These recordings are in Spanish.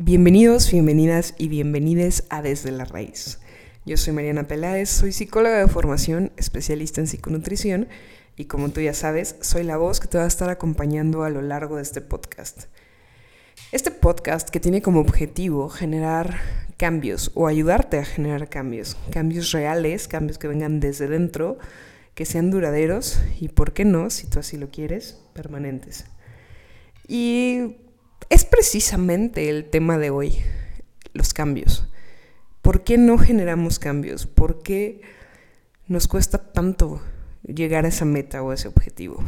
Bienvenidos, bienvenidas y bienvenides a Desde la Raíz. Yo soy Mariana Peláez, soy psicóloga de formación, especialista en psiconutrición y como tú ya sabes, soy la voz que te va a estar acompañando a lo largo de este podcast. Este podcast que tiene como objetivo generar cambios o ayudarte a generar cambios, cambios reales, cambios que vengan desde dentro, que sean duraderos y, ¿por qué no, si tú así lo quieres, permanentes? Y es precisamente el tema de hoy, los cambios. ¿Por qué no generamos cambios? ¿Por qué nos cuesta tanto llegar a esa meta o a ese objetivo?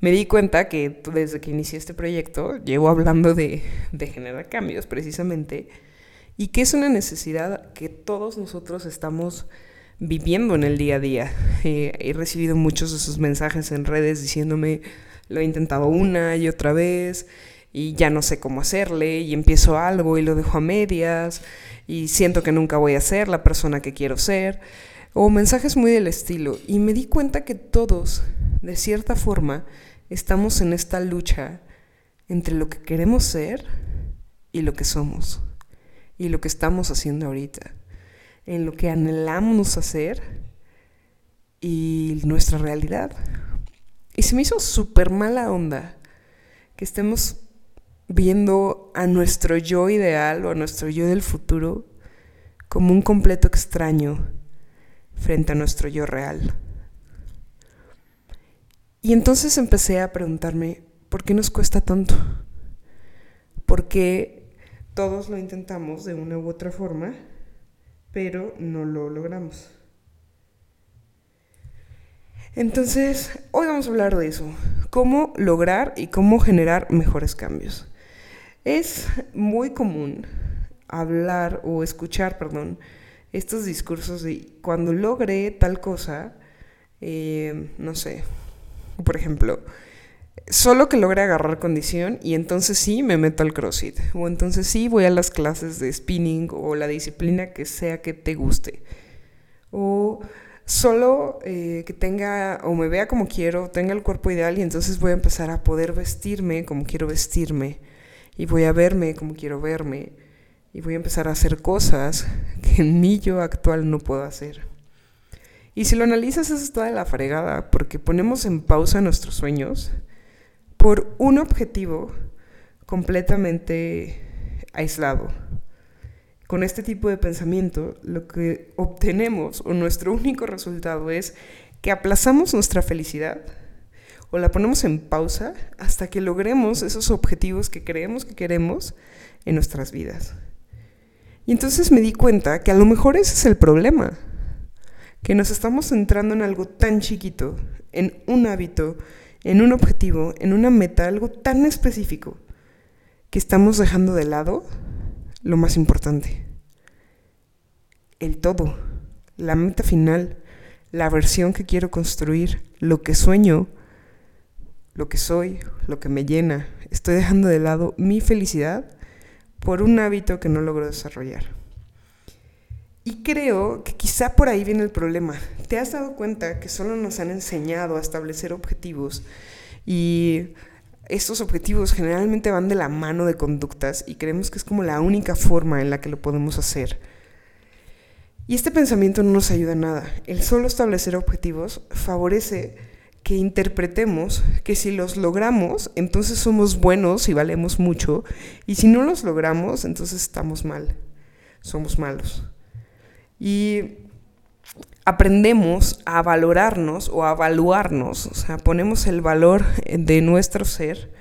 Me di cuenta que desde que inicié este proyecto llevo hablando de, generar cambios precisamente y que es una necesidad que todos nosotros estamos viviendo en el día a día. Eh, he recibido muchos de esos mensajes en redes diciéndome, lo he intentado una y otra vez y ya no sé cómo hacerle y empiezo algo y lo dejo a medias y siento que nunca voy a ser la persona que quiero ser o mensajes muy del estilo. Y me di cuenta que todos de cierta forma estamos en esta lucha entre lo que queremos ser y lo que somos y lo que estamos haciendo ahorita en lo que anhelamos hacer y nuestra realidad. Y se me hizo súper mala onda que estemos viendo a nuestro yo ideal o a nuestro yo del futuro como un completo extraño frente a nuestro yo real. Y entonces empecé a preguntarme, ¿por qué nos cuesta tanto? ¿Por qué todos lo intentamos de una u otra forma, pero no lo logramos? Entonces, hoy vamos a hablar de eso, cómo lograr y cómo generar mejores cambios. Es muy común hablar o escuchar, perdón, estos discursos de cuando logré tal cosa, eh, no sé, por ejemplo, solo que logre agarrar condición y entonces sí me meto al CrossFit o entonces sí voy a las clases de spinning o la disciplina que sea que te guste. O solo eh, que tenga o me vea como quiero, tenga el cuerpo ideal y entonces voy a empezar a poder vestirme como quiero vestirme y voy a verme como quiero verme y voy a empezar a hacer cosas que en mi yo actual no puedo hacer. Y si lo analizas, eso está de la fregada, porque ponemos en pausa nuestros sueños por un objetivo completamente aislado. Con este tipo de pensamiento, lo que obtenemos o nuestro único resultado es que aplazamos nuestra felicidad o la ponemos en pausa hasta que logremos esos objetivos que creemos que queremos en nuestras vidas. Y entonces me di cuenta que a lo mejor ese es el problema, que nos estamos centrando en algo tan chiquito, en un hábito, en un objetivo, en una meta, algo tan específico, que estamos dejando de lado lo más importante, el todo, la meta final, la versión que quiero construir, lo que sueño, lo que soy, lo que me llena. Estoy dejando de lado mi felicidad por un hábito que no logro desarrollar. Y creo que quizá por ahí viene el problema. ¿Te has dado cuenta que solo nos han enseñado a establecer objetivos y estos objetivos generalmente van de la mano de conductas y creemos que es como la única forma en la que lo podemos hacer? Y este pensamiento no nos ayuda nada. El solo establecer objetivos favorece que interpretemos que si los logramos, entonces somos buenos y valemos mucho, y si no los logramos, entonces estamos mal, somos malos. Y aprendemos a valorarnos o a evaluarnos, o sea, ponemos el valor de nuestro ser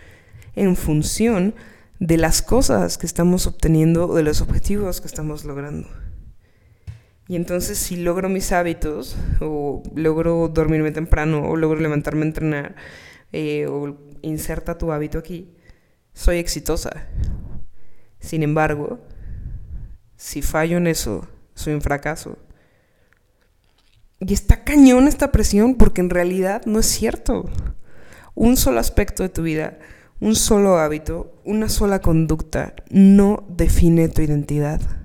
en función de las cosas que estamos obteniendo, de los objetivos que estamos logrando. Y entonces si logro mis hábitos, o logro dormirme temprano, o logro levantarme a entrenar, eh, o inserta tu hábito aquí, soy exitosa. Sin embargo, si fallo en eso, soy un fracaso. Y está cañón esta presión porque en realidad no es cierto. Un solo aspecto de tu vida, un solo hábito, una sola conducta no define tu identidad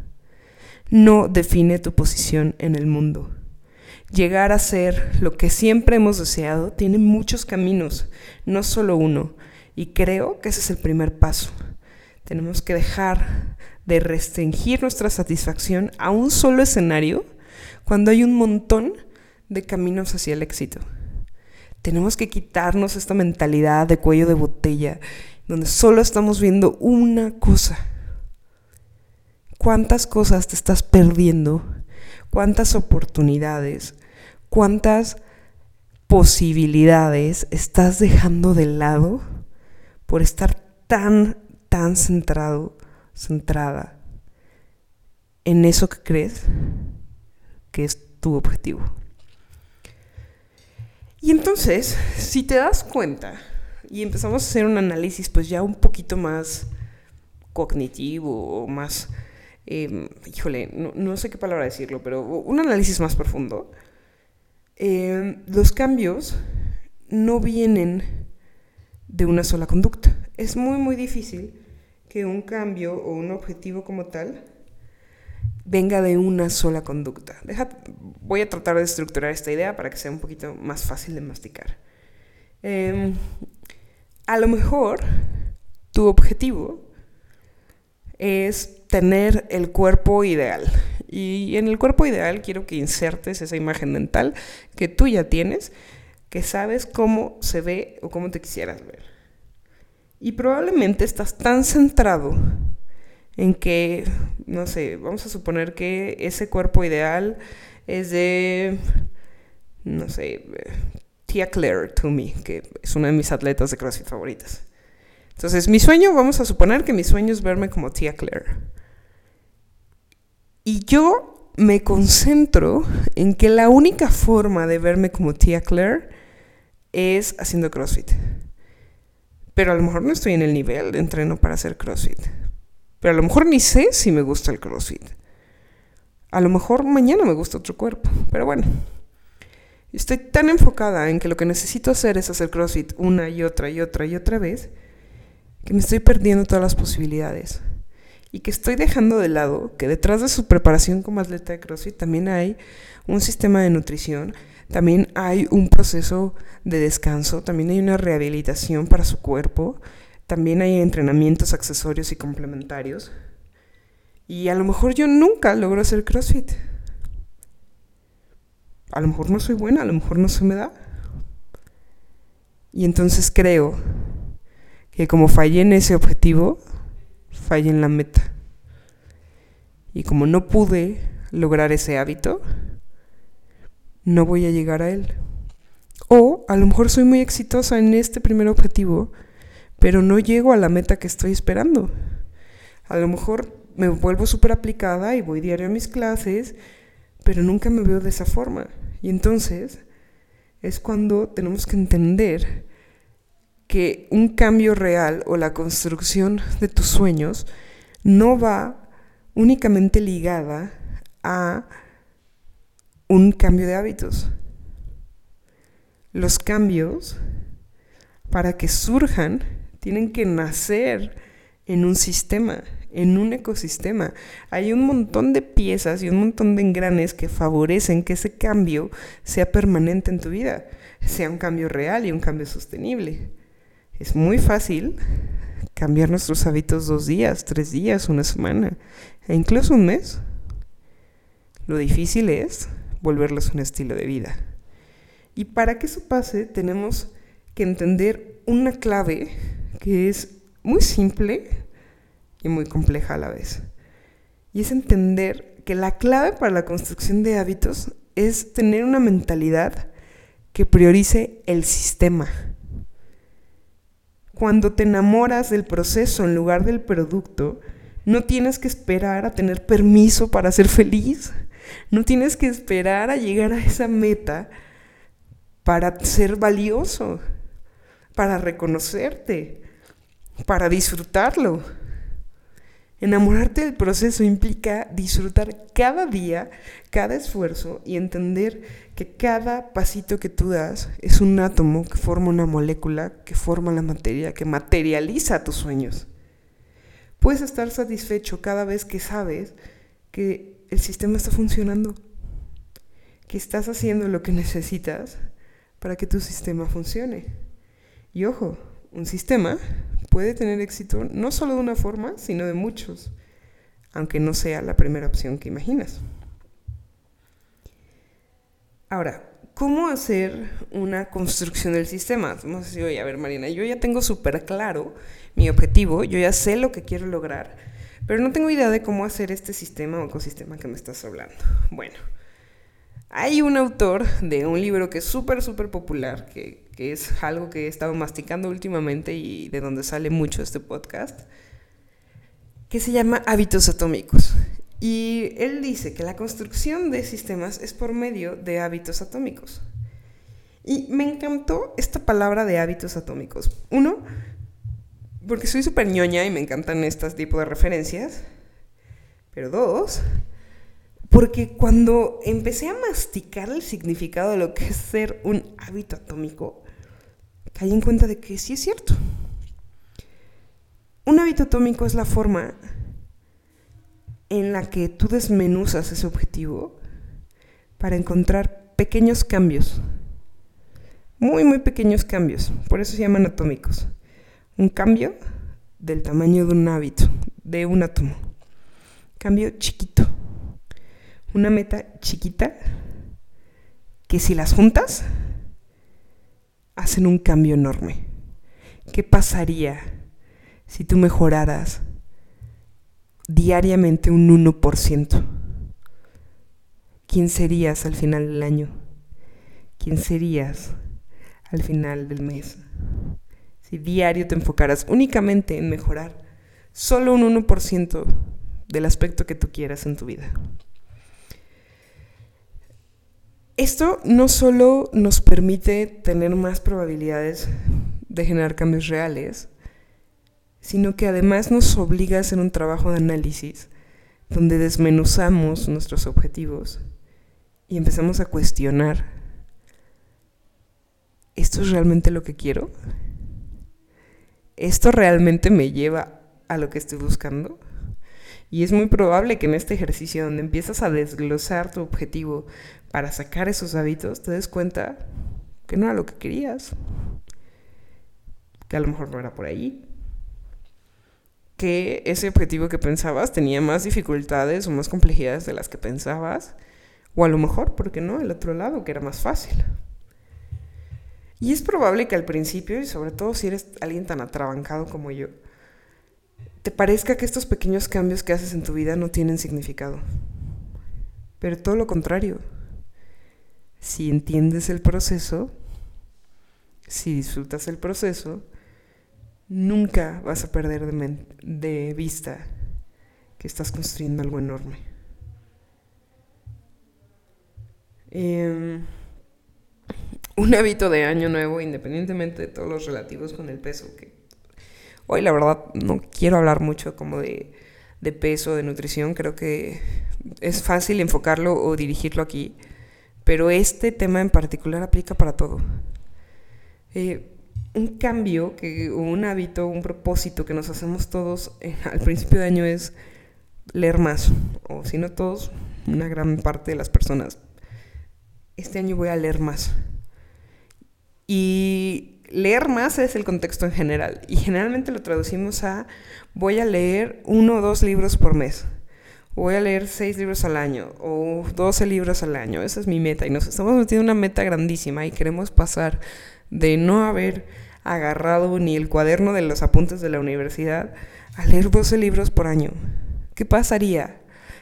no define tu posición en el mundo. Llegar a ser lo que siempre hemos deseado tiene muchos caminos, no solo uno, y creo que ese es el primer paso. Tenemos que dejar de restringir nuestra satisfacción a un solo escenario cuando hay un montón de caminos hacia el éxito. Tenemos que quitarnos esta mentalidad de cuello de botella, donde solo estamos viendo una cosa. ¿Cuántas cosas te estás perdiendo? ¿Cuántas oportunidades? ¿Cuántas posibilidades estás dejando de lado por estar tan, tan centrado, centrada en eso que crees que es tu objetivo? Y entonces, si te das cuenta y empezamos a hacer un análisis pues ya un poquito más cognitivo más, em, híjole, no, sé qué palabra decirlo, pero un análisis más profundo, em, los cambios no vienen de una sola conducta. Es muy, muy difícil que un cambio o un objetivo como tal venga de una sola conducta. voy a tratar de estructurar esta idea para que sea un poquito más fácil de masticar. Em, a lo mejor tu objetivo es tener el cuerpo ideal. Y en el cuerpo ideal quiero que insertes esa imagen mental que tú ya tienes, que sabes cómo se ve o cómo te quisieras ver. Y probablemente estás tan centrado en que, no sé, vamos a suponer que ese cuerpo ideal es de, no sé, Tia Claire Toomey, que es una de mis atletas de CrossFit favoritas. Entonces, mi sueño, vamos a suponer que mi sueño es verme como Tia Claire. Y yo me concentro en que la única forma de verme como Tia Claire es haciendo CrossFit. Pero a lo mejor no estoy en el nivel de entreno para hacer CrossFit. Pero a lo mejor ni sé si me gusta el CrossFit. A lo mejor mañana me gusta otro cuerpo. Pero bueno. Estoy tan enfocada en que lo que necesito hacer es hacer CrossFit una y otra y otra y otra vez que me estoy perdiendo todas las posibilidades. Y que estoy dejando de lado que detrás de su preparación como atleta de CrossFit también hay un sistema de nutrición, también hay un proceso de descanso, también hay una rehabilitación para su cuerpo, también hay entrenamientos accesorios y complementarios. Y a lo mejor yo nunca logro hacer CrossFit. A lo mejor no soy buena, a lo mejor no se me da. Y entonces creo que como fallé en ese objetivo, fallé en la meta. Y como no pude lograr ese hábito, no voy a llegar a él. O a lo mejor soy muy exitosa en este primer objetivo pero no llego a la meta que estoy esperando. A lo mejor me vuelvo súper aplicada y voy diario a mis clases, pero nunca me veo de esa forma. Y entonces es cuando tenemos que entender que un cambio real o la construcción de tus sueños no va únicamente ligada a un cambio de hábitos. Los cambios, para que surjan, tienen que nacer en un sistema, en un ecosistema. Hay un montón de piezas y un montón de engranes que favorecen que ese cambio sea permanente en tu vida, sea un cambio real y un cambio sostenible. Es muy fácil cambiar nuestros hábitos dos días, tres días, una semana e incluso un mes. Lo difícil es volverlos un estilo de vida. Y para que eso pase tenemos que entender una clave que es muy simple y muy compleja a la vez. Y es entender que la clave para la construcción de hábitos es tener una mentalidad que priorice el sistema. Cuando te enamoras del proceso en lugar del producto, no tienes que esperar a tener permiso para ser feliz. No tienes que esperar a llegar a esa meta para ser valioso, para reconocerte para disfrutarlo. Enamorarte del proceso implica disfrutar cada día, cada esfuerzo y entender que cada pasito que tú das es un átomo que forma una molécula, que forma la materia, que materializa tus sueños. Puedes estar satisfecho cada vez que sabes que el sistema está funcionando, que estás haciendo lo que necesitas para que tu sistema funcione. Y ojo, un sistema puede tener éxito no solo de una forma, sino de muchos, aunque no sea la primera opción que imaginas. Ahora, ¿cómo hacer una construcción del sistema? Vamos a decir, oye, a ver, Marina, yo ya tengo súper claro mi objetivo, yo ya sé lo que quiero lograr, pero no tengo idea de cómo hacer este sistema o ecosistema que me estás hablando. Bueno, hay un autor de un libro que es súper, súper popular, que, que, es algo que he estado masticando últimamente y de donde sale mucho este podcast, que se llama Hábitos Atómicos. Y él dice que la construcción de sistemas es por medio de hábitos atómicos. Y me encantó esta palabra de hábitos atómicos. Uno, porque soy súper ñoña y me encantan este tipo de referencias. Pero dos, porque cuando empecé a masticar el significado de lo que es ser un hábito atómico, caí en cuenta de que sí es cierto. Un hábito atómico es la forma en la que tú desmenuzas ese objetivo para encontrar pequeños cambios. Muy, muy pequeños cambios. Por eso se llaman atómicos. Un cambio del tamaño de un hábito, de un átomo. Cambio chiquito. Una meta chiquita que si las juntas hacen un cambio enorme. ¿Qué pasaría si tú mejoraras diariamente un 1%? ¿Quién serías al final del año? ¿Quién serías al final del mes? Si diario te enfocaras únicamente en mejorar solo un 1% del aspecto que tú quieras en tu vida. Esto no solo nos permite tener más probabilidades de generar cambios reales, sino que además nos obliga a hacer un trabajo de análisis donde desmenuzamos nuestros objetivos y empezamos a cuestionar, ¿esto es realmente lo que quiero? ¿esto realmente me lleva a lo que estoy buscando? Y es muy probable que en este ejercicio donde empiezas a desglosar tu objetivo para sacar esos hábitos, te des cuenta que no era lo que querías, que a lo mejor no era por ahí, que ese objetivo que pensabas tenía más dificultades o más complejidades de las que pensabas, o a lo mejor, porque no? El otro lado, que era más fácil. Y es probable que al principio, y sobre todo si eres alguien tan atrabancado como yo, te parezca que estos pequeños cambios que haces en tu vida no tienen significado. Pero todo lo contrario. Si entiendes el proceso, si disfrutas el proceso, nunca vas a perder de, vista que estás construyendo algo enorme. Eh, un hábito de año nuevo, independientemente de todos los relativos con el peso, que hoy la verdad no quiero hablar mucho como de, de peso, de nutrición, creo que es fácil enfocarlo o dirigirlo aquí, pero este tema en particular aplica para todo. Eh, un cambio, que, un hábito, un propósito que nos hacemos todos eh, al principio de año es leer más, o si no todos, una gran parte de las personas. Este año voy a leer más. Y leer más es el contexto en general. Y generalmente lo traducimos a voy a leer uno o dos libros por mes. Voy a leer seis libros al año o doce libros al año. Esa es mi meta. Y nos estamos metiendo una meta grandísima y queremos pasar de no haber agarrado ni el cuaderno de los apuntes de la universidad a leer 12 libros por año. ¿Qué pasaría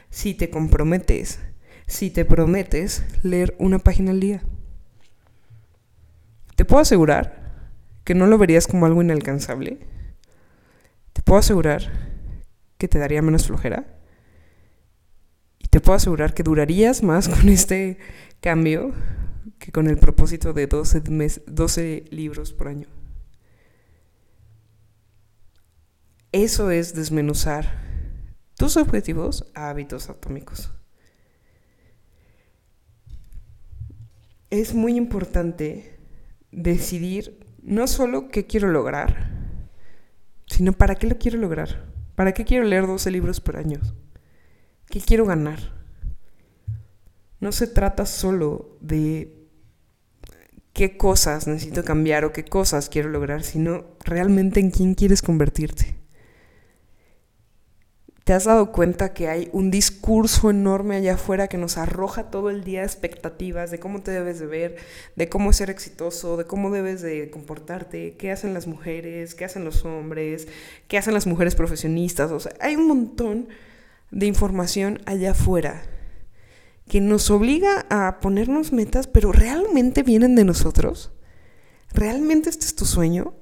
si te comprometes, si te prometes leer una página al día? Te puedo asegurar que no lo verías como algo inalcanzable. Te puedo asegurar que te daría menos flojera. Y te puedo asegurar que durarías más con este cambio que con el propósito de 12, 12 libros por año. Eso es desmenuzar tus objetivos a hábitos atómicos. Es muy importante decidir no solo qué quiero lograr, sino para qué lo quiero lograr. ¿Para qué quiero leer 12 libros por año? ¿Qué quiero ganar? No se trata solo de qué cosas necesito cambiar o qué cosas quiero lograr, sino realmente en quién quieres convertirte. ¿Te has dado cuenta que hay un discurso enorme allá afuera que nos arroja todo el día expectativas de cómo te debes de ver, de cómo ser exitoso, de cómo debes de comportarte, qué hacen las mujeres, qué hacen los hombres, qué hacen las mujeres profesionistas? O sea, hay un montón de información allá afuera que nos obliga a ponernos metas, pero ¿realmente vienen de nosotros? ¿Realmente este es tu sueño?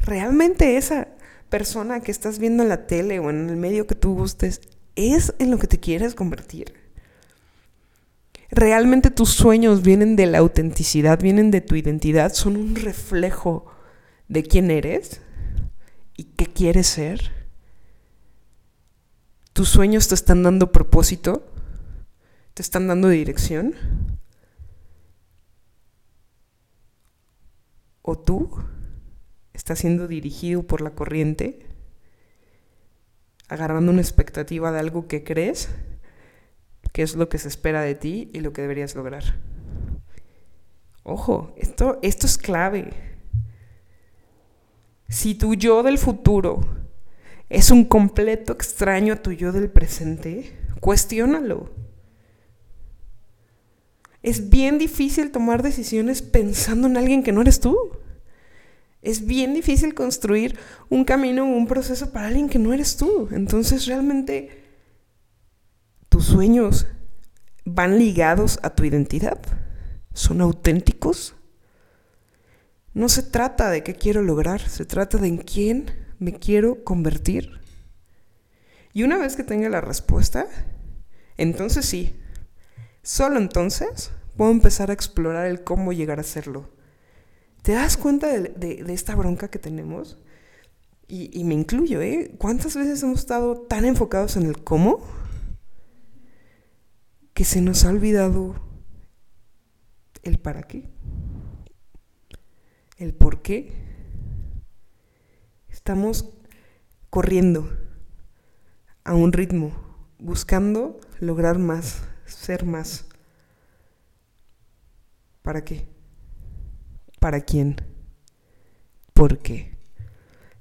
¿Realmente esa persona que estás viendo en la tele o en el medio que tú gustes es en lo que te quieres convertir? ¿Realmente tus sueños vienen de la autenticidad, vienen de tu identidad, son un reflejo de quién eres y qué quieres ser? ¿Tus sueños te están dando propósito? ¿Te están dando dirección? ¿O tú? Está siendo dirigido por la corriente, agarrando una expectativa de algo que crees, que es lo que se espera de ti y lo que deberías lograr. Ojo, esto, esto es clave. Si tu yo del futuro es un completo extraño a tu yo del presente, cuestiónalo. Es bien difícil tomar decisiones pensando en alguien que no eres tú. Es bien difícil construir un camino o un proceso para alguien que no eres tú. Entonces realmente tus sueños van ligados a tu identidad. ¿Son auténticos? No se trata de qué quiero lograr, se trata de en quién me quiero convertir. Y una vez que tenga la respuesta, entonces sí, solo entonces puedo empezar a explorar el cómo llegar a hacerlo. ¿Te das cuenta de, esta bronca que tenemos? Y, y, me incluyo, ¿eh? ¿Cuántas veces hemos estado tan enfocados en el cómo que se nos ha olvidado el para qué? El por qué. Estamos corriendo a un ritmo, buscando lograr más, ser más. ¿Para qué? ¿Para quién? ¿Por qué?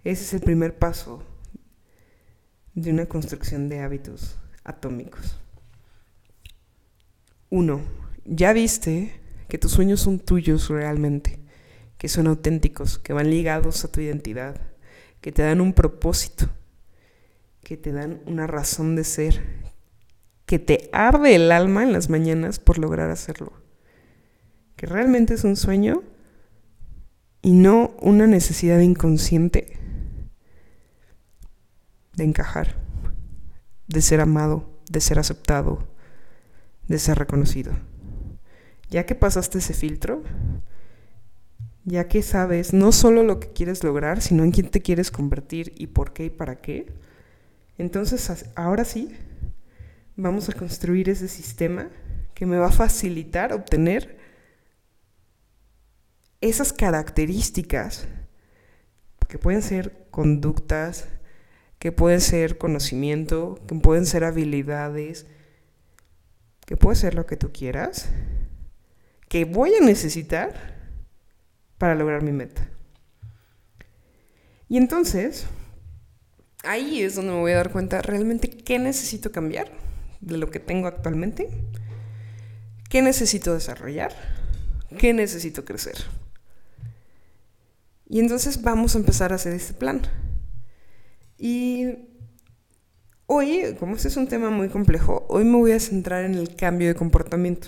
Ese es el primer paso de una construcción de hábitos atómicos. Uno, ya viste que tus sueños son tuyos realmente, que son auténticos, que van ligados a tu identidad, que te dan un propósito, que te dan una razón de ser, que te arde el alma en las mañanas por lograr hacerlo, que realmente es un sueño y no una necesidad inconsciente de encajar, de ser amado, de ser aceptado, de ser reconocido. Ya que pasaste ese filtro, ya que sabes no solo lo que quieres lograr, sino en quién te quieres convertir y por qué y para qué, entonces ahora sí vamos a construir ese sistema que me va a facilitar obtener esas características, que pueden ser conductas, que pueden ser conocimiento, que pueden ser habilidades, que puede ser lo que tú quieras, que voy a necesitar para lograr mi meta. Y entonces, ahí es donde me voy a dar cuenta realmente qué necesito cambiar de lo que tengo actualmente, qué necesito desarrollar, qué necesito crecer. Y entonces vamos a empezar a hacer este plan. Y hoy, como este es un tema muy complejo, hoy me voy a centrar en el cambio de comportamiento.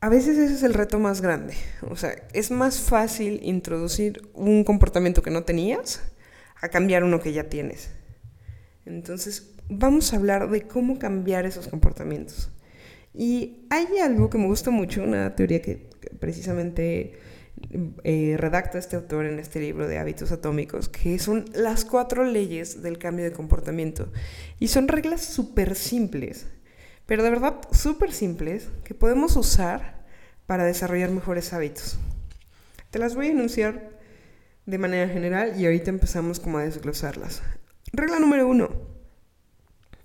A veces ese es el reto más grande. O sea, es más fácil introducir un comportamiento que no tenías a cambiar uno que ya tienes. Entonces, vamos a hablar de cómo cambiar esos comportamientos. Y hay algo que me gusta mucho, una teoría que precisamente eh, redacta este autor en este libro de hábitos atómicos, que son las cuatro leyes del cambio de comportamiento. Y son reglas súper simples, pero de verdad súper simples, que podemos usar para desarrollar mejores hábitos. Te las voy a enunciar de manera general y ahorita empezamos como a desglosarlas. Regla número uno,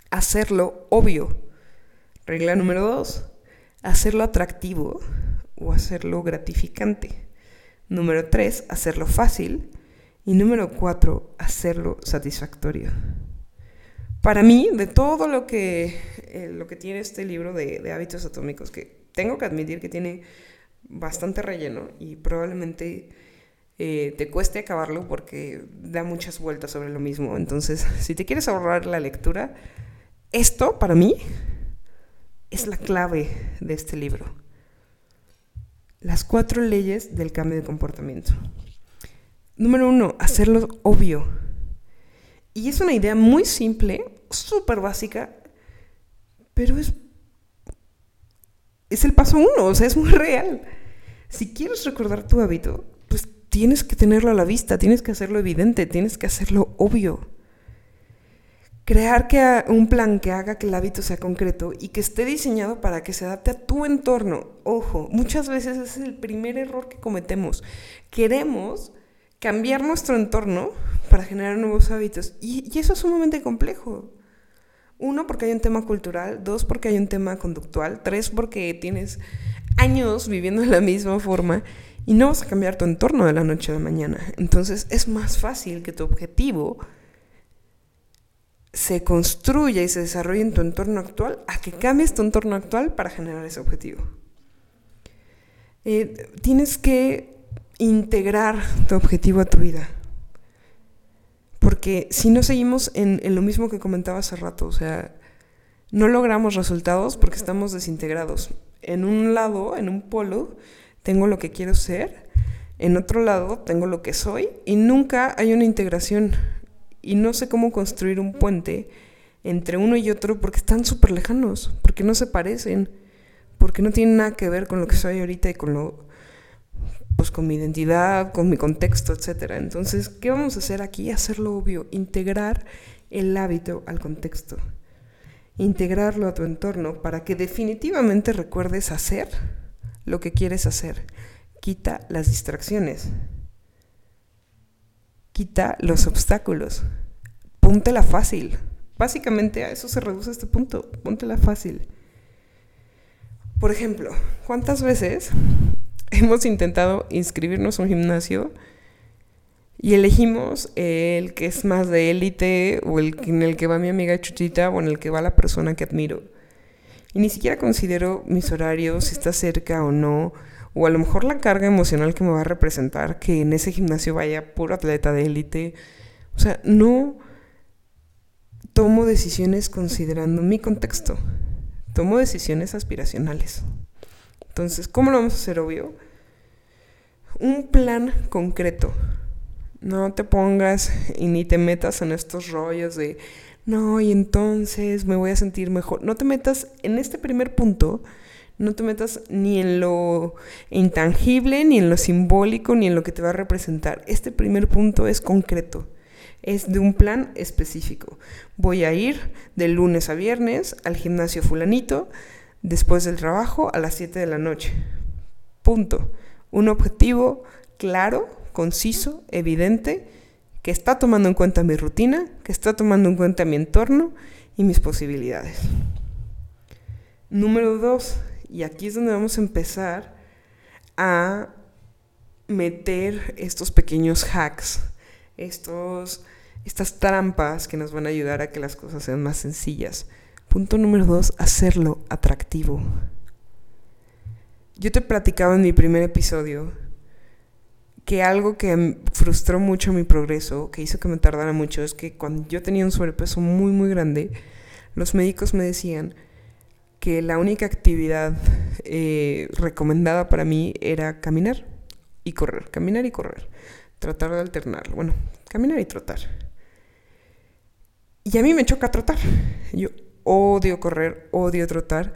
hacerlo obvio. Regla número dos, hacerlo atractivo o hacerlo gratificante. Número tres, hacerlo fácil. Y número cuatro, hacerlo satisfactorio. Para mí, de todo lo que, eh, lo que tiene este libro de, de hábitos atómicos, que tengo que admitir que tiene bastante relleno y probablemente eh, te cueste acabarlo porque da muchas vueltas sobre lo mismo. Entonces, si te quieres ahorrar la lectura, esto para mí es la clave de este libro. Las cuatro leyes del cambio de comportamiento. Número uno, hacerlo obvio. Y es una idea muy simple, súper básica, pero es, es el paso uno, o sea, es muy real. Si quieres recordar tu hábito, pues tienes que tenerlo a la vista, tienes que hacerlo evidente, tienes que hacerlo obvio. Crear que un plan que haga que el hábito sea concreto y que esté diseñado para que se adapte a tu entorno. Ojo, muchas veces ese es el primer error que cometemos. Queremos cambiar nuestro entorno para generar nuevos hábitos y, y eso es sumamente complejo. Uno, porque hay un tema cultural. Dos, porque hay un tema conductual. Tres, porque tienes años viviendo de la misma forma y no vas a cambiar tu entorno de la noche a la mañana. Entonces es más fácil que tu objetivo se construya y se desarrolle en tu entorno actual a que cambies tu entorno actual para generar ese objetivo. Eh, tienes que integrar tu objetivo a tu vida. Porque si no seguimos en, en, lo mismo que comentaba hace rato, o sea, no logramos resultados porque estamos desintegrados. En un lado, en un polo, tengo lo que quiero ser, en otro lado tengo lo que soy y nunca hay una integración y no sé cómo construir un puente entre uno y otro porque están súper lejanos, porque no se parecen, porque no tienen nada que ver con lo que soy ahorita y con lo pues con mi identidad, con mi contexto, etc. Entonces, ¿qué vamos a hacer aquí? Hacerlo obvio, integrar el hábito al contexto. Integrarlo a tu entorno para que definitivamente recuerdes hacer lo que quieres hacer. Quita las distracciones. Quita los obstáculos. Póntela fácil. Básicamente a eso se reduce este punto. Póntela fácil. Por ejemplo, ¿cuántas veces hemos intentado inscribirnos a un gimnasio y elegimos el que es más de élite o el en el que va mi amiga Chuchita o en el que va la persona que admiro? Y ni siquiera considero mis horarios, si está cerca o no, o a lo mejor la carga emocional que me va a representar que en ese gimnasio vaya puro atleta de élite. O sea, no tomo decisiones considerando mi contexto, tomo decisiones aspiracionales. Entonces, ¿cómo lo vamos a hacer obvio? Un plan concreto. No te pongas y ni te metas en estos rollos de, no, y entonces me voy a sentir mejor. No te metas en este primer punto no te metas ni en lo intangible, ni en lo simbólico, ni en lo que te va a representar. Este primer punto es concreto. Es de un plan específico. Voy a ir de lunes a viernes al gimnasio fulanito, después del trabajo a las 7 de la noche. Punto. Un objetivo claro, conciso, evidente, que está tomando en cuenta mi rutina, que está tomando en cuenta mi entorno y mis posibilidades. Número dos, y aquí es donde vamos a empezar a meter estos pequeños hacks, estos, estas trampas que nos van a ayudar a que las cosas sean más sencillas. Punto número dos, hacerlo atractivo. Yo te platicaba en mi primer episodio que algo que frustró mucho mi progreso, que hizo que me tardara mucho, es que cuando yo tenía un sobrepeso muy, muy grande, los médicos me decían, que la única actividad eh, recomendada para mí era caminar y correr, caminar y correr, tratar de alternarlo, bueno, caminar y trotar. Y a mí me choca trotar. Yo odio correr, odio trotar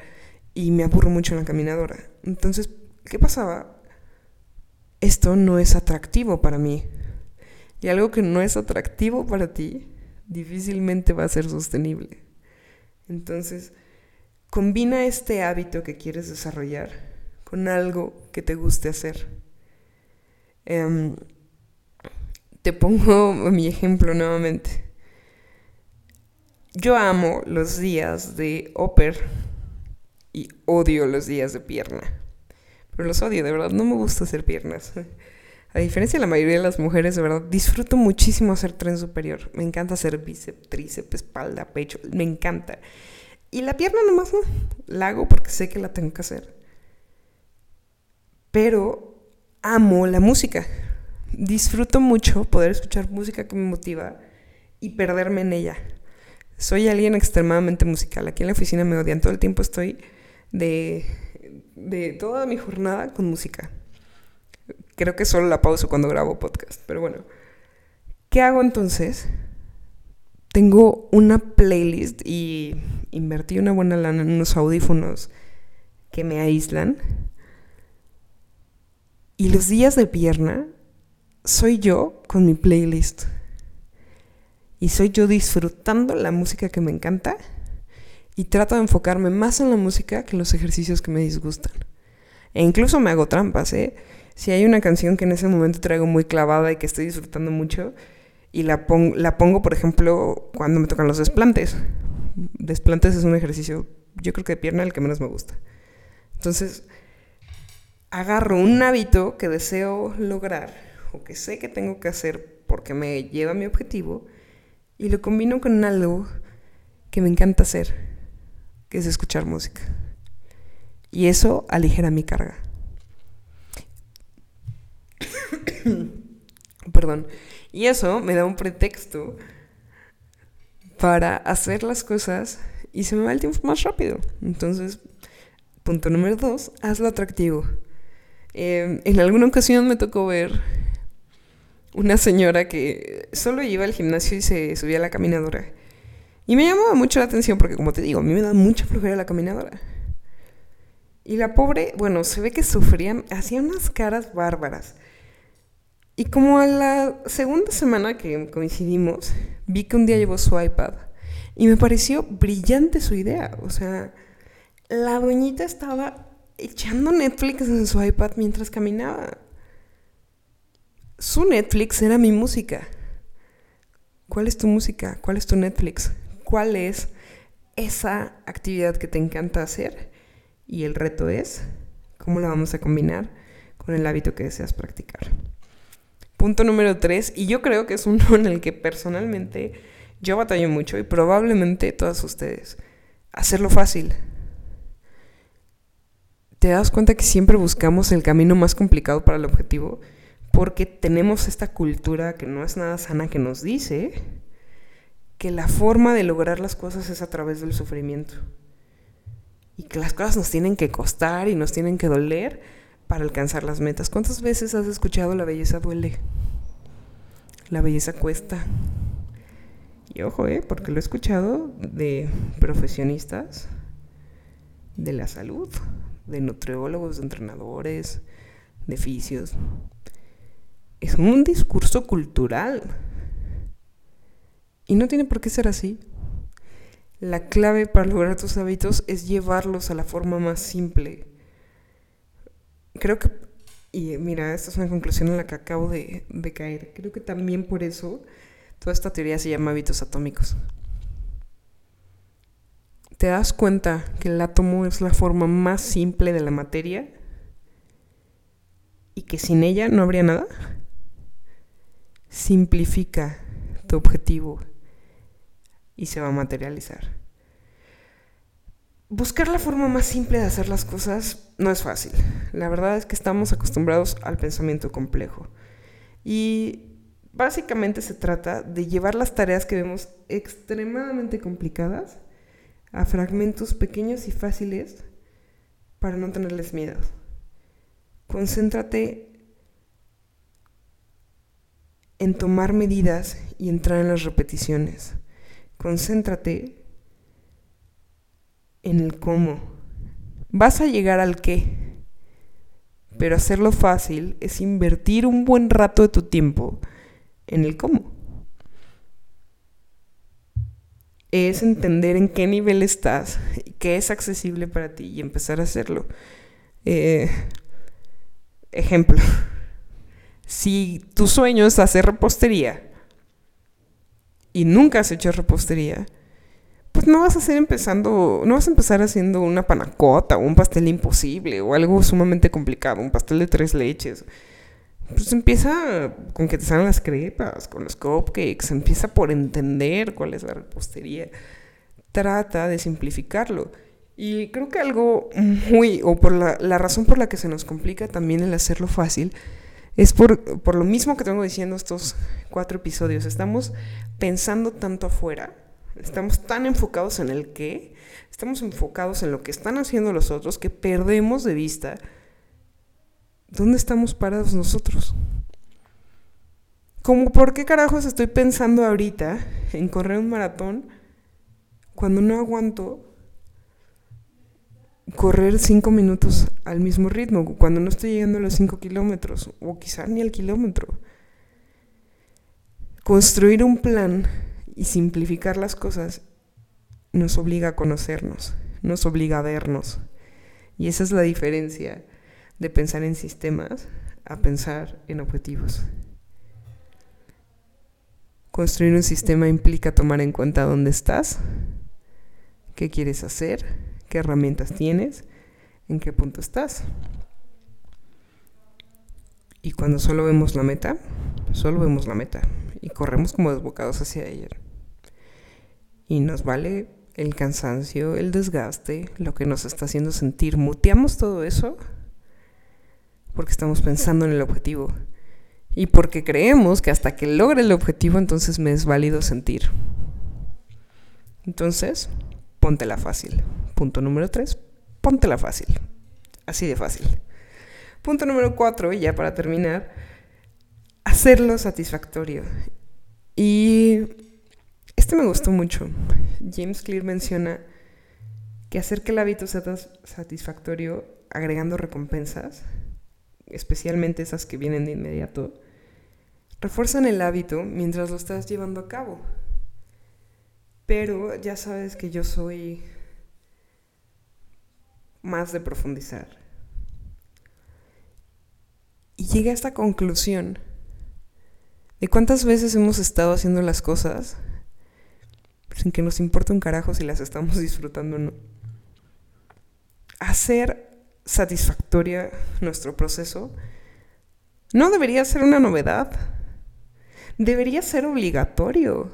y me aburro mucho en la caminadora. Entonces, ¿qué pasaba? Esto no es atractivo para mí. Y algo que no es atractivo para ti, difícilmente va a ser sostenible. Entonces, Combina este hábito que quieres desarrollar con algo que te guste hacer. Em, te pongo mi ejemplo nuevamente. Yo amo los días de upper y odio los días de pierna. pero los odio, de verdad, no me gusta hacer piernas. A diferencia de la mayoría de las mujeres, de verdad, disfruto muchísimo hacer tren superior. Me encanta hacer bíceps, tríceps, espalda, pecho, me encanta. Y la pierna nomás no, la hago porque sé que la tengo que hacer. Pero amo la música. Disfruto mucho poder escuchar música que me motiva y perderme en ella. Soy alguien extremadamente musical. Aquí en la oficina me odian. Todo el tiempo estoy de, de toda mi jornada con música. Creo que solo la pauso cuando grabo podcast. Pero bueno, ¿qué hago entonces? Tengo una playlist y invertí una buena lana en unos audífonos que me aíslan. Y los días de pierna soy yo con mi playlist. Y soy yo disfrutando la música que me encanta y trato de enfocarme más en la música que en los ejercicios que me disgustan. E incluso me hago trampas, ¿eh? Si hay una canción que en ese momento traigo muy clavada y que estoy disfrutando mucho, y la, la pongo, por ejemplo, cuando me tocan los desplantes. Desplantes es un ejercicio, yo creo que de pierna el que menos me gusta. Entonces, agarro un hábito que deseo lograr o que sé que tengo que hacer porque me lleva a mi objetivo y lo combino con algo que me encanta hacer, que es escuchar música. Y eso aligera mi carga. Perdón. Y eso me da un pretexto para hacer las cosas y se me va el tiempo más rápido. Entonces, punto número dos, hazlo atractivo. Em, en alguna ocasión me tocó ver una señora que solo iba al gimnasio y se subía a la caminadora. Y me llamaba mucho la atención porque, como te digo, a mí me da mucha flojera la caminadora. Y la pobre, bueno, se ve que sufría, hacía unas caras bárbaras. Y como a la segunda semana que coincidimos, vi que un día llevó su iPad y me pareció brillante su idea. O sea, la doñita estaba echando Netflix en su iPad mientras caminaba. Su Netflix era mi música. ¿Cuál es tu música? ¿Cuál es tu Netflix? ¿Cuál es esa actividad que te encanta hacer? Y el reto es cómo la vamos a combinar con el hábito que deseas practicar. Punto número tres, y yo creo que es uno en el que personalmente yo batallo mucho y probablemente todas ustedes. Hacerlo fácil. ¿Te das cuenta que siempre buscamos el camino más complicado para el objetivo? porque tenemos esta cultura que no es nada sana que nos dice que la forma de lograr las cosas es a través del sufrimiento. Y que las cosas nos tienen que costar y nos tienen que doler para alcanzar las metas. ¿Cuántas veces has escuchado la belleza duele? La belleza cuesta. Y ojo, ¿eh? porque lo he escuchado de profesionistas de la salud, de nutriólogos, de entrenadores, de fisios, es un discurso cultural. Y no tiene por qué ser así. La clave para lograr tus hábitos es llevarlos a la forma más simple. Creo que, y mira, esta es una conclusión en la que acabo de, de caer. Creo que también por eso toda esta teoría se llama hábitos atómicos. ¿Te das cuenta que el átomo es la forma más simple de la materia? Y que sin ella no habría nada? simplifica tu objetivo y se va a materializar. Buscar la forma más simple de hacer las cosas no es fácil. La verdad es que estamos acostumbrados al pensamiento complejo. Y básicamente se trata de llevar las tareas que vemos extremadamente complicadas a fragmentos pequeños y fáciles para no tenerles miedo. Concéntrate en tomar medidas y entrar en las repeticiones. Concéntrate en el cómo. Vas a llegar al qué, pero hacerlo fácil es invertir un buen rato de tu tiempo en el cómo. Es entender en qué nivel estás, qué es accesible para ti y empezar a hacerlo. Eh, ejemplo. Si tu sueño es hacer repostería y nunca has hecho repostería, pues no vas a hacer empezando, no vas a empezar haciendo una panacota o un pastel imposible o algo sumamente complicado, un pastel de tres leches. Pues empieza con que te salgan las crepas, con los cupcakes, empieza por entender cuál es la repostería. Trata de simplificarlo. Y creo que algo muy, o por la, la razón por la que se nos complica también el hacerlo fácil, es por, por lo mismo que tengo diciendo estos cuatro episodios. Estamos pensando tanto afuera, estamos tan enfocados en el qué, estamos enfocados en lo que están haciendo los otros que perdemos de vista ¿dónde estamos parados nosotros? Como por qué carajos estoy pensando ahorita en correr un maratón cuando no aguanto correr cinco minutos al mismo ritmo, cuando no estoy llegando a los cinco kilómetros, o quizá ni al kilómetro. Construir un plan y simplificar las cosas nos obliga a conocernos, nos obliga a vernos. Y esa es la diferencia de pensar en sistemas a pensar en objetivos. Construir un sistema implica tomar en cuenta dónde estás, qué quieres hacer, qué herramientas tienes, en qué punto estás. Y cuando solo vemos la meta, solo vemos la meta y corremos como desbocados hacia ella. Y nos vale el cansancio, el desgaste, lo que nos está haciendo sentir. Muteamos todo eso porque estamos pensando en el objetivo y porque creemos que hasta que logre el objetivo entonces me es válido sentir. Entonces, póntela fácil. Punto número 3, póntela fácil. Así de fácil. Punto número 4, ya para terminar, hacerlo satisfactorio. Y este me gustó mucho. James Clear menciona que hacer que el hábito sea satisfactorio agregando recompensas especialmente esas que vienen de inmediato, refuerzan el hábito mientras lo estás llevando a cabo. Pero ya sabes que yo soy más de profundizar. Y llegué a esta conclusión de cuántas veces hemos estado haciendo las cosas sin que nos importe un carajo si las estamos disfrutando o no. Hacer satisfactoria nuestro proceso, no debería ser una novedad. Debería ser obligatorio.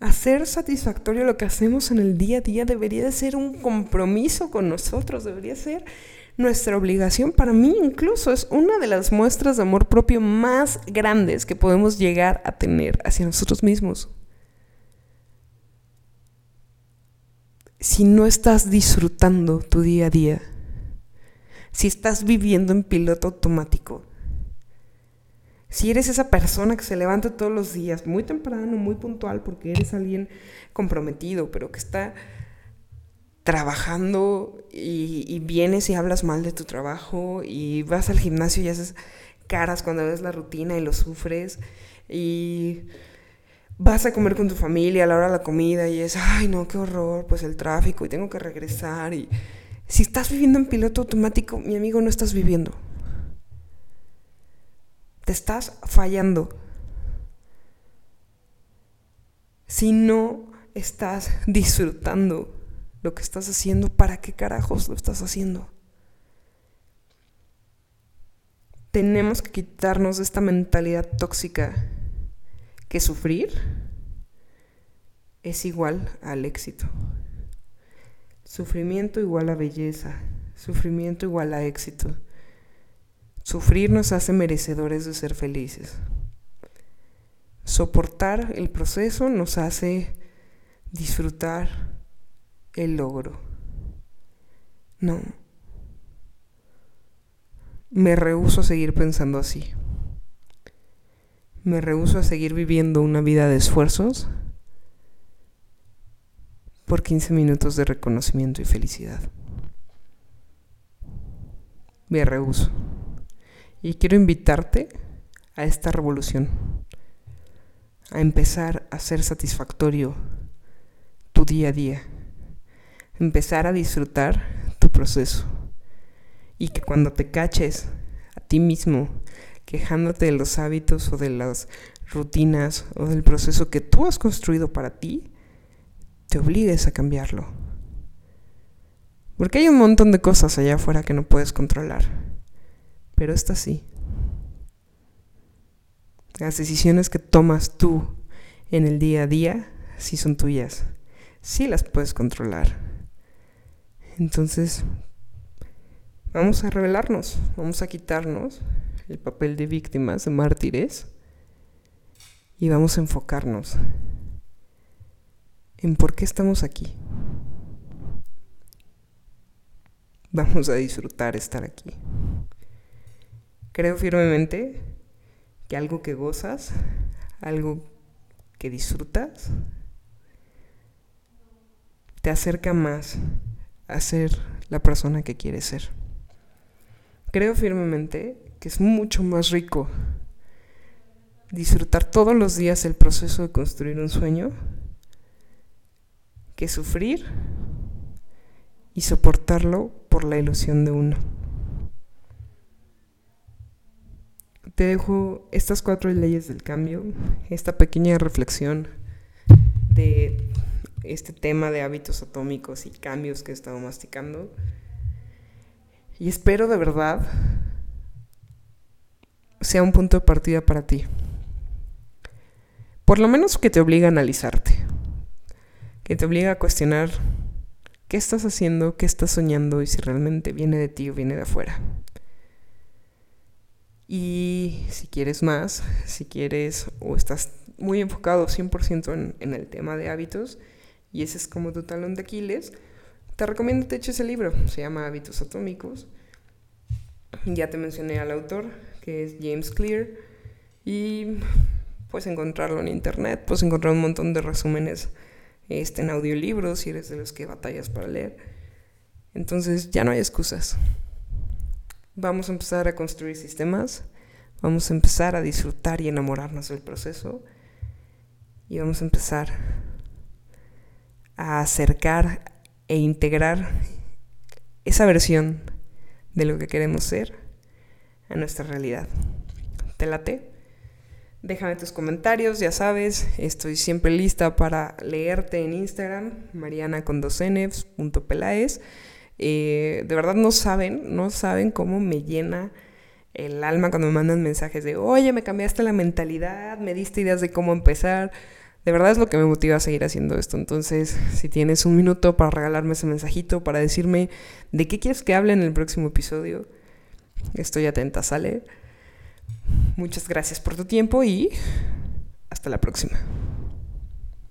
Hacer satisfactorio lo que hacemos en el día a día debería de ser un compromiso con nosotros, debería ser nuestra obligación. Para mí incluso es una de las muestras de amor propio más grandes que podemos llegar a tener hacia nosotros mismos. Si no estás disfrutando tu día a día, si estás viviendo en piloto automático, si eres esa persona que se levanta todos los días muy temprano, muy puntual, porque eres alguien comprometido, pero que está trabajando y, vienes y hablas mal de tu trabajo y vas al gimnasio y haces caras cuando ves la rutina y lo sufres y vas a comer con tu familia a la hora de la comida y es, ay no, qué horror, pues el tráfico y tengo que regresar. Y si estás viviendo en piloto automático, mi amigo, no estás viviendo. Te estás fallando. Si no estás disfrutando lo que estás haciendo, ¿para qué carajos lo estás haciendo? Tenemos que quitarnos de esta mentalidad tóxica que sufrir es igual al éxito. Sufrimiento igual a belleza, sufrimiento igual a éxito. Sufrir nos hace merecedores de ser felices. Soportar el proceso nos hace disfrutar el logro. No. Me rehúso a seguir pensando así. Me rehuso a seguir viviendo una vida de esfuerzos por 15 minutos de reconocimiento y felicidad. Me rehuso. Y quiero invitarte a esta revolución, a empezar a ser satisfactorio tu día a día, empezar a disfrutar tu proceso y que cuando te caches a ti mismo quejándote de los hábitos o de las rutinas o del proceso que tú has construido para ti, te obligues a cambiarlo. Porque hay un montón de cosas allá afuera que no puedes controlar. Pero esta sí. Las decisiones que tomas tú en el día a día sí son tuyas. Sí las puedes controlar. Entonces, vamos a revelarnos, vamos a quitarnos el papel de víctimas, de mártires, y vamos a enfocarnos en por qué estamos aquí. Vamos a disfrutar estar aquí. Creo firmemente que algo que gozas, algo que disfrutas, te acerca más a ser la persona que quieres ser. Creo firmemente que es mucho más rico disfrutar todos los días el proceso de construir un sueño que sufrir y soportarlo por la ilusión de uno. Te dejo estas cuatro leyes del cambio, esta pequeña reflexión de este tema de hábitos atómicos y cambios que he estado masticando. Y espero de verdad sea un punto de partida para ti. Por lo menos que te obligue a analizarte que te obliga a cuestionar qué estás haciendo, qué estás soñando y si realmente viene de ti o viene de afuera. Y si quieres más, si quieres o estás muy enfocado 100% en, en, el tema de hábitos y ese es como tu talón de Aquiles, te recomiendo que te eches el libro. Se llama Hábitos Atómicos. Ya te mencioné al autor, que es James Clear. Y puedes encontrarlo en internet, puedes encontrar un montón de resúmenes este, en audiolibros si eres de los que batallas para leer. Entonces ya no hay excusas. Vamos a empezar a construir sistemas, vamos a empezar a disfrutar y enamorarnos del proceso y vamos a empezar a acercar e integrar esa versión de lo que queremos ser a nuestra realidad. ¿Te late? Déjame tus comentarios, ya sabes, estoy siempre lista para leerte en Instagram, mariana con dos eh, de verdad no saben, no saben cómo me llena el alma cuando me mandan mensajes de, oye, me cambiaste la mentalidad, me diste ideas de cómo empezar. De verdad es lo que me motiva a seguir haciendo esto. Entonces, si tienes un minuto para regalarme ese mensajito, para decirme de qué quieres que hable en el próximo episodio, estoy atenta, ¿sale? Muchas gracias por tu tiempo y hasta la próxima.